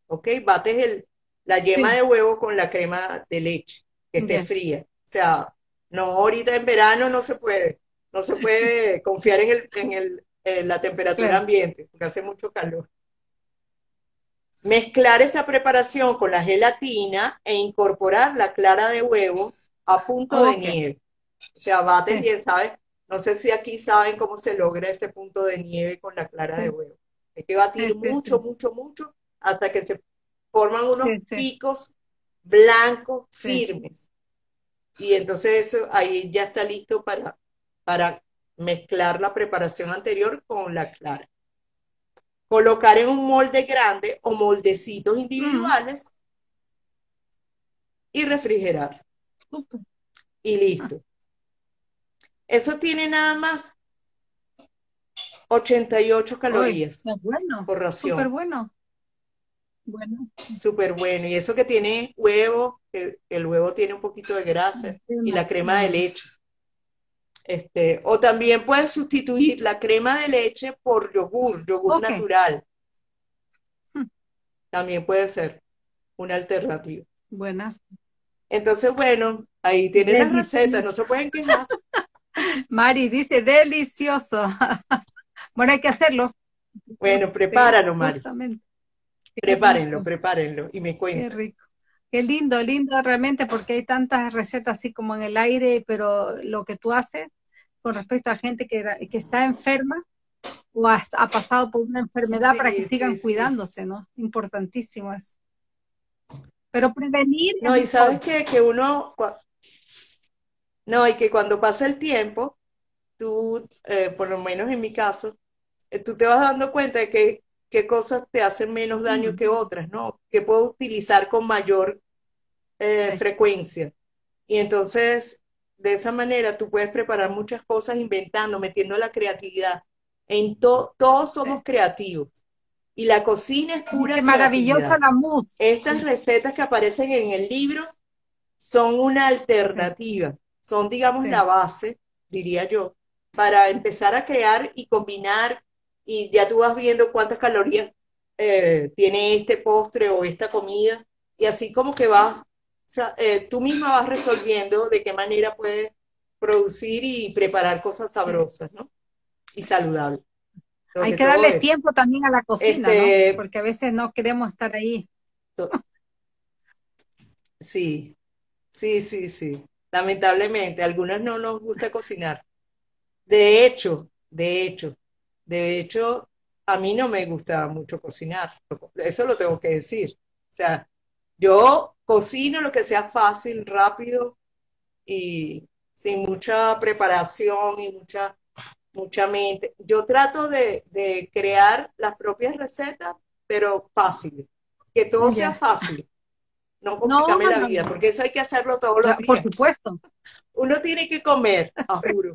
¿Ok? Bates el, la yema de huevo con la crema de leche, que esté fría. O sea, no, ahorita en verano no se puede. No se puede confiar en el, en el la temperatura ambiente, porque hace mucho calor. Mezclar esta preparación con la gelatina e incorporar la clara de huevo a punto de nieve. O sea, baten bien, ¿sabes? No sé si aquí saben cómo se logra ese punto de nieve con la clara de huevo. Hay que batir mucho, mucho, mucho hasta que se forman unos picos blancos firmes. Y entonces eso ahí ya está listo para, para mezclar la preparación anterior con la clara. Colocar en un molde grande o moldecitos individuales y refrigerar. Y listo. Eso tiene nada más 88 calorías bueno, por ración. Súper bueno. Bueno. Súper bueno. Y eso que tiene huevo, que el huevo tiene un poquito de grasa y la crema de leche. Este, o también puedes sustituir la crema de leche por yogur, yogur natural. Hmm. También puede ser una alternativa. Buenas. Entonces, bueno, ahí tienen las recetas, no se pueden quejar. <laughs> Mari dice, delicioso. <laughs> bueno, hay que hacerlo. Bueno, prepáralo, Mari. Prepárenlo, prepárenlo y me cuenten. Qué rico. Qué lindo, lindo realmente, porque hay tantas recetas así como en el aire, pero lo que tú haces con respecto a gente que, que está enferma o ha, pasado por una enfermedad para que sigan cuidándose, ¿no? Importantísimo eso. Pero prevenir. No, y sabes que, que uno. No, y que cuando pasa el tiempo, tú, eh, por lo menos en mi caso, eh, tú te vas dando cuenta de que qué cosas te hacen menos daño que otras, ¿no? Que puedo utilizar con mayor eh, frecuencia. Y entonces, de esa manera, tú puedes preparar muchas cosas inventando, metiendo la creatividad. En todos somos creativos. Y la cocina es pura. Qué maravillosa la mousse. Estas recetas que aparecen en el libro son una alternativa, son, digamos, la base, diría yo, para empezar a crear y combinar y ya tú vas viendo cuántas calorías eh, tiene este postre o esta comida y así como que vas, eh, tú misma vas resolviendo de qué manera puedes producir y preparar cosas sabrosas, ¿no? Y saludables. Hay que darle tiempo también a la cocina, ¿no? Este Porque a veces no queremos estar ahí. Sí, sí, sí, sí. Lamentablemente, a algunas no nos gusta cocinar. De hecho, de hecho, de hecho, a mí no me gusta mucho cocinar, eso lo tengo que decir. O sea, yo cocino lo que sea fácil, rápido y sin mucha preparación y mucha, mucha mente. Yo trato de, crear las propias recetas, pero fácil, que todo sea fácil. No complicarme la vida, porque eso hay que hacerlo todos los días. Por supuesto. Uno tiene que comer, a juro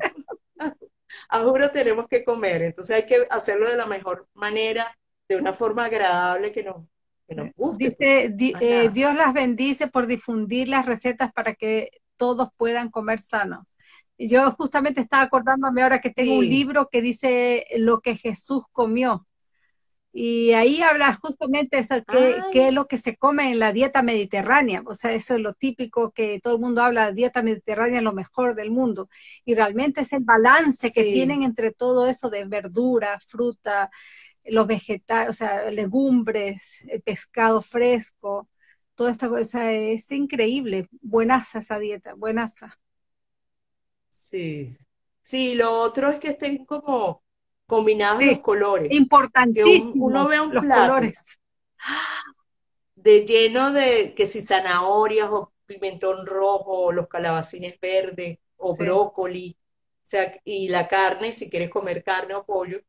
a juro tenemos que comer, entonces hay que hacerlo de la mejor manera, de una forma agradable que nos, guste. Dice, eh, Dios las bendice por difundir las recetas para que todos puedan comer sano. Yo justamente estaba acordándome ahora que tengo un libro que dice lo que Jesús comió. Y ahí habla justamente de qué, es lo que se come en la dieta mediterránea. O sea, eso es lo típico que todo el mundo habla, dieta mediterránea es lo mejor del mundo. Y realmente es el balance que tienen entre todo eso de verdura, fruta, los vegetales, o sea, legumbres, el pescado fresco, toda esta cosa es increíble. Buenaza esa dieta, buenaza. Sí. Sí, lo otro es que estén como combinados los colores. Importantísimo. uno ve un los colores. De lleno de que si zanahorias o pimentón rojo, o los calabacines verdes, o brócoli, o sea, y la carne, si quieres comer carne o pollo,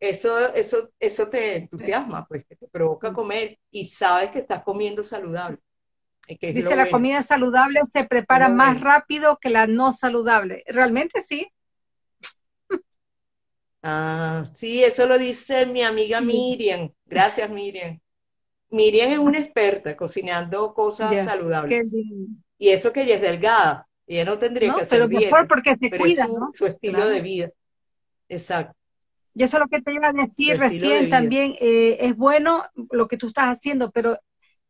eso, eso, eso te entusiasma, pues, que te provoca comer y sabes que estás comiendo saludable. Dice la comida saludable se prepara más rápido que la no saludable. Realmente sí. <laughs> Ah, sí, eso lo dice mi amiga Miriam. Gracias, Miriam. Miriam es una experta cocinando cosas saludables. Y eso que ella es delgada. Ella no tendría que hacer pero mejor porque se cuida, su, su estilo de vida. Exacto. Y eso es lo que te iba a decir recién también. Eh, es bueno lo que tú estás haciendo, pero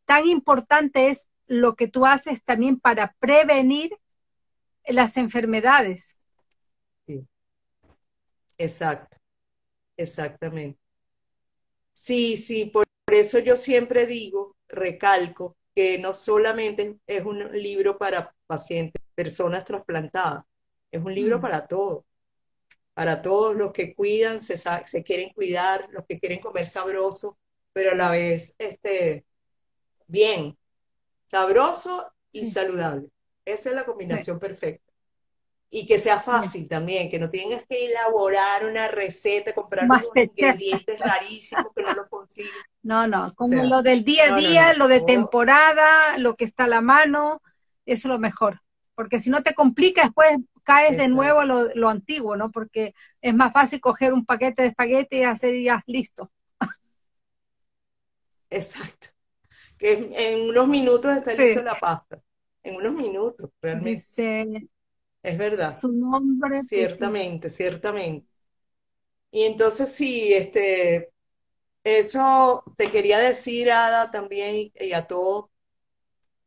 tan importante es lo que tú haces también para prevenir las enfermedades. Exacto, exactamente. Sí, sí, por eso yo siempre digo, recalco, que no solamente es un libro para pacientes, personas trasplantadas, es un libro mm. para todos, para todos los que cuidan, se, se quieren cuidar, los que quieren comer sabroso, pero a la vez este, bien, sabroso y saludable. Esa es la combinación perfecta y que sea fácil también, que no tengas que elaborar una receta, comprar unos ingredientes rarísimos que no lo consigues. No, no, como lo del día a día, lo de temporada, lo que está a la mano, eso es lo mejor. Porque si no te complica después caes de nuevo a lo, antiguo, ¿no? Porque es más fácil coger un paquete de espagueti y hacer ya listo. Exacto. Que en unos minutos está listo la pasta. En unos minutos, realmente. es verdad. Su nombre. Ciertamente, ciertamente. Y entonces sí, este, eso te quería decir, Ada, también y a todos,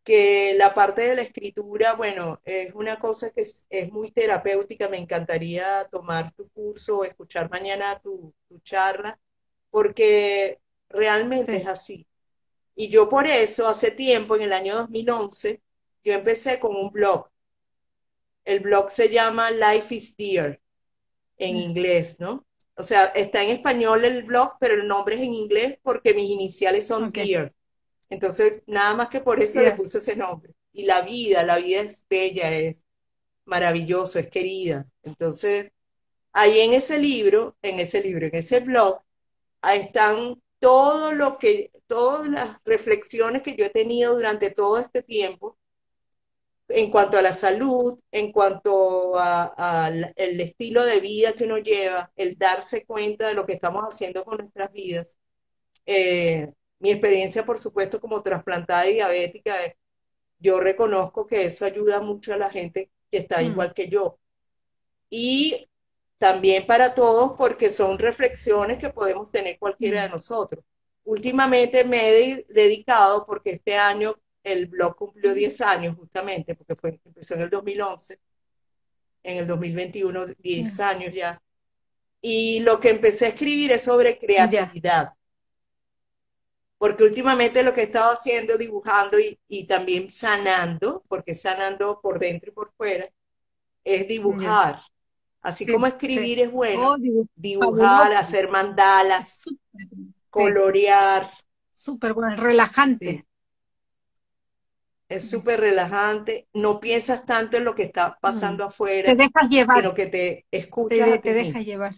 que la parte de la escritura, bueno, es una cosa que es, muy terapéutica. Me encantaría tomar tu curso o escuchar mañana tu, charla, porque realmente es así. Y yo por eso, hace tiempo, en el año 2011, yo empecé con un blog. El blog se llama Life is Dear, en inglés, ¿no? O sea, está en español el blog, pero el nombre es en inglés porque mis iniciales son Dear. Entonces, nada más que por eso le puse ese nombre. Y la vida, la vida es bella, es maravilloso, es querida. Entonces, ahí en ese libro, en ese libro, en ese blog, ahí están todo lo que, todas las reflexiones que yo he tenido durante todo este tiempo en cuanto a la salud, en cuanto al estilo de vida que uno lleva, el darse cuenta de lo que estamos haciendo con nuestras vidas. Eh, mi experiencia, por supuesto, como trasplantada y diabética, yo reconozco que eso ayuda mucho a la gente que está mm. igual que yo. Y también para todos, porque son reflexiones que podemos tener cualquiera de mm. nosotros. Últimamente me he dedicado, porque este año el blog cumplió 10 años justamente, porque fue, empezó en el 2011, en el 2021 10 años ya. Y lo que empecé a escribir es sobre creatividad. Porque últimamente lo que he estado haciendo, dibujando y, también sanando, porque sanando por dentro y por fuera, es dibujar. Así como escribir es bueno, oh, dibujar, hacer mandalas, colorear. Súper bueno, relajante es súper relajante, no piensas tanto en lo que está pasando mm. afuera, te dejas llevar, sino que te escuchas. Te, dejas llevar.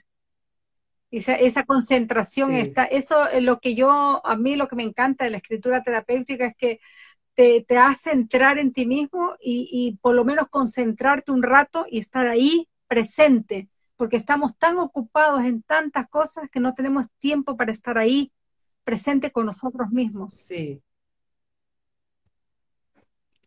Esa, esa concentración está, eso es lo que yo, a mí lo que me encanta de la escritura terapéutica es que te, te hace entrar en ti mismo y, y por lo menos concentrarte un rato y estar ahí presente, porque estamos tan ocupados en tantas cosas que no tenemos tiempo para estar ahí presente con nosotros mismos. Sí,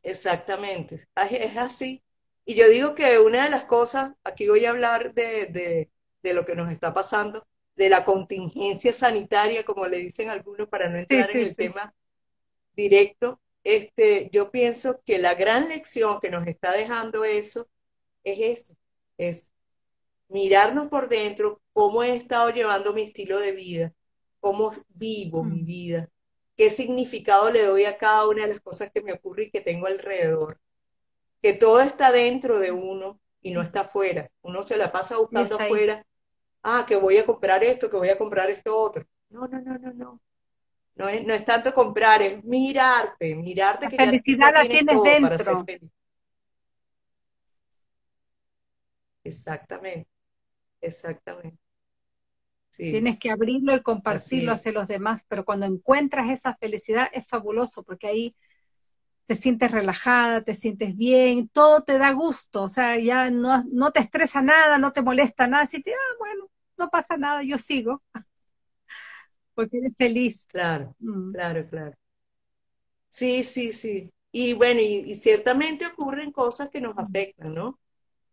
Exactamente, es así. Y yo digo que una de las cosas, aquí voy a hablar de, lo que nos está pasando, de la contingencia sanitaria, como le dicen algunos, para no entrar en el tema directo, este, yo pienso que la gran lección que nos está dejando eso es eso, es mirarnos por dentro, cómo he estado llevando mi estilo de vida, cómo vivo mi mm. vida, qué significado le doy a cada una de las cosas que me ocurre y que tengo alrededor. Que todo está dentro de uno y no está afuera. Uno se la pasa buscando afuera. Ah, que voy a comprar esto, que voy a comprar esto otro. No, no, no, no, no. No es, no es tanto comprar, es mirarte, mirarte. La que felicidad la tienes dentro. Exactamente, exactamente. Tienes que abrirlo y compartirlo hacia los demás, pero cuando encuentras esa felicidad es fabuloso porque ahí te sientes relajada, te sientes bien, todo te da gusto, o sea, ya no, no te estresa nada, no te molesta nada, si te, ah, bueno, no pasa nada, yo sigo, <laughs> porque eres feliz. Claro, mm. claro, claro. Sí, sí, sí. Y bueno, y ciertamente ocurren cosas que nos afectan, ¿no?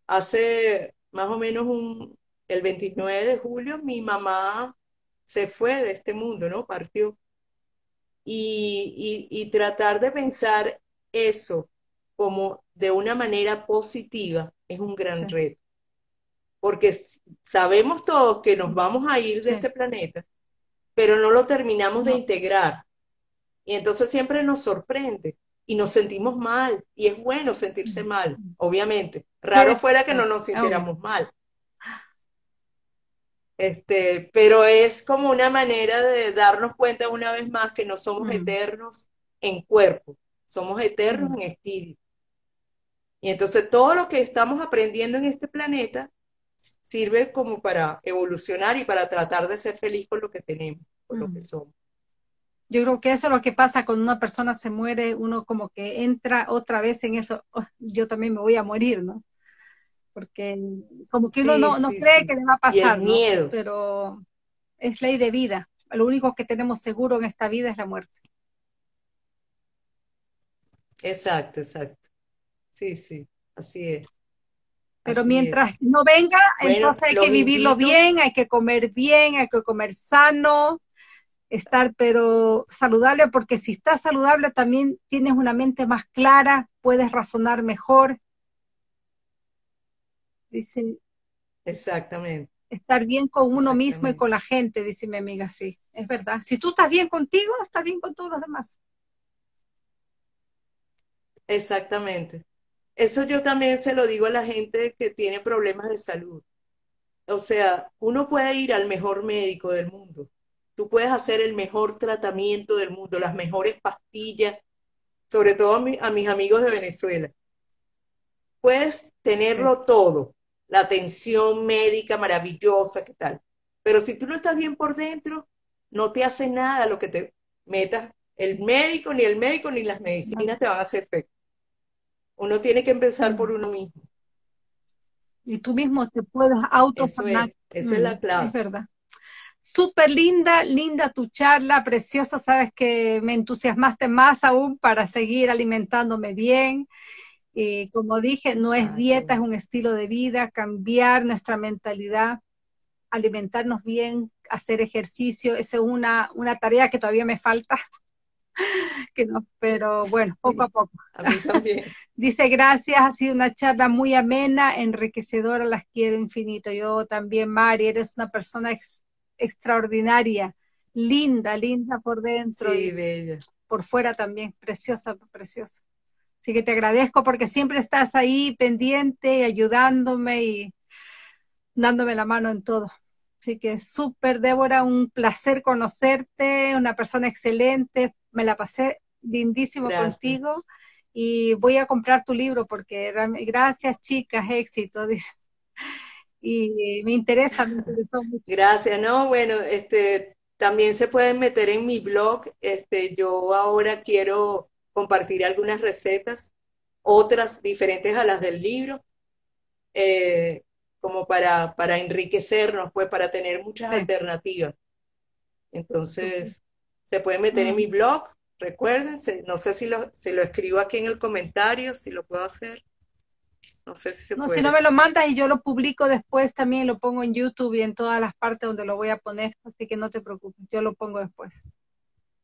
Hace más o menos un, el 29 de julio mi mamá se fue de este mundo, ¿no? Partió. Y, tratar de pensar eso como de una manera positiva es un gran reto. Porque sabemos todos que nos vamos a ir de este planeta, pero no lo terminamos de integrar. Y entonces siempre nos sorprende y nos sentimos mal. Y es bueno sentirse mal, obviamente. Raro fuera que no nos sintiéramos mal. Este, pero es como una manera de darnos cuenta una vez más que no somos eternos en cuerpo, somos eternos en espíritu. Y entonces todo lo que estamos aprendiendo en este planeta sirve como para evolucionar y para tratar de ser feliz con lo que tenemos, con lo que somos. Yo creo que eso es lo que pasa cuando una persona se muere, uno como que entra otra vez en eso, oh, yo también me voy a morir, ¿no? porque como que uno no, no cree que le va a pasar, ¿no? pero es ley de vida. Lo único que tenemos seguro en esta vida es la muerte. Exacto, exacto. Sí, sí, así es. Pero mientras no venga, entonces hay que vivirlo bien, hay que comer bien, hay que comer sano, estar pero saludable, porque si estás saludable también tienes una mente más clara, puedes razonar mejor. Dice. Exactamente. Estar bien con uno mismo y con la gente, dice mi amiga, sí, es verdad. Si tú estás bien contigo, estás bien con todos los demás. Exactamente. Eso yo también se lo digo a la gente que tiene problemas de salud. O sea, uno puede ir al mejor médico del mundo, tú puedes hacer el mejor tratamiento del mundo, las mejores pastillas, sobre todo a, mis amigos de Venezuela. Puedes tenerlo todo, la atención médica maravillosa, ¿qué tal? Pero si tú no estás bien por dentro, no te hace nada lo que te metas. El médico, ni el médico, ni las medicinas te van a hacer efecto. Uno tiene que empezar por uno mismo. Y tú mismo te puedes auto Eso, es, la clave. Es verdad. Súper linda, linda tu charla, precioso, sabes que me entusiasmaste más aún para seguir alimentándome bien. Y como dije, no es dieta, es un estilo de vida, cambiar nuestra mentalidad, alimentarnos bien, hacer ejercicio, esa es una, una tarea que todavía me falta, <laughs> que no, pero bueno, poco a poco. A mí también. <laughs> Dice, gracias, ha sido una charla muy amena, enriquecedora, las quiero infinito. Yo también, Mari, eres una persona extraordinaria, linda, linda por dentro y bella. por fuera también, preciosa, preciosa. Así que te agradezco porque siempre estás ahí pendiente, ayudándome y dándome la mano en todo. Así que súper, Débora, un placer conocerte, una persona excelente, me la pasé lindísimo contigo y voy a comprar tu libro porque gracias chicas, éxito, <laughs> dice. Y me interesa, me interesó mucho. Gracias, no, bueno, este, también se pueden meter en mi blog, este, yo ahora quiero compartir algunas recetas, otras diferentes a las del libro. Eh, como para, para enriquecernos, pues para tener muchas alternativas. Entonces, se pueden meter en mi blog, recuerden, no sé si lo, si lo escribo aquí en el comentario, si lo puedo hacer. No sé si se no, puede. si no me lo mandas y yo lo publico después también, lo pongo en YouTube y en todas las partes donde lo voy a poner, así que no te preocupes, yo lo pongo después.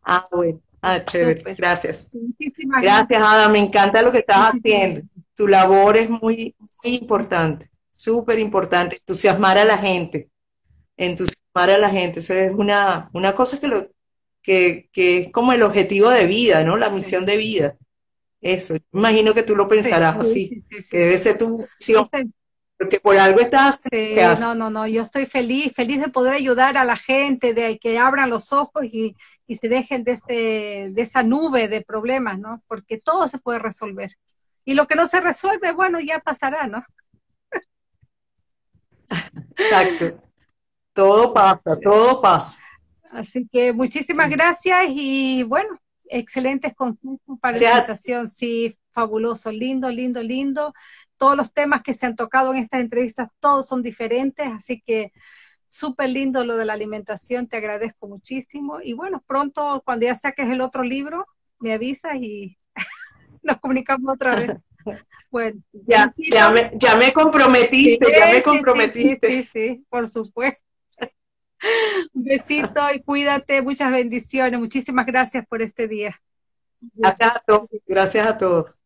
Ah, bueno. Ah, chévere. Gracias. gracias, Ada. Me encanta lo que estás haciendo. Tu labor es muy, muy importante súper importante, entusiasmar a la gente, entusiasmar a la gente, eso es una, una cosa que, lo, que, que es como el objetivo de vida, ¿no? La misión de vida. Eso, imagino que tú lo pensarás así, que debe ser tu misión, porque por algo estás... no, no, no, yo estoy feliz, feliz de poder ayudar a la gente, de que abran los ojos y, y se dejen de, ese, de esa nube de problemas, ¿no? Porque todo se puede resolver. Y lo que no se resuelve, bueno, ya pasará, ¿no? Exacto. Todo pasa, todo pasa. Así que muchísimas gracias y bueno, excelentes consejos para la invitación. Sí, fabuloso, lindo, lindo, lindo. Todos los temas que se han tocado en estas entrevistas, todos son diferentes, así que súper lindo lo de la alimentación, te agradezco muchísimo. Y bueno, pronto, cuando ya saques el otro libro, me avisas y <laughs> nos comunicamos otra vez. Bueno, ya, ya, me, ya me comprometiste, ya me comprometiste. Sí, sí, por supuesto. Un besito y cuídate, muchas bendiciones. Muchísimas gracias por este día. Gracias a todos. Gracias a todos.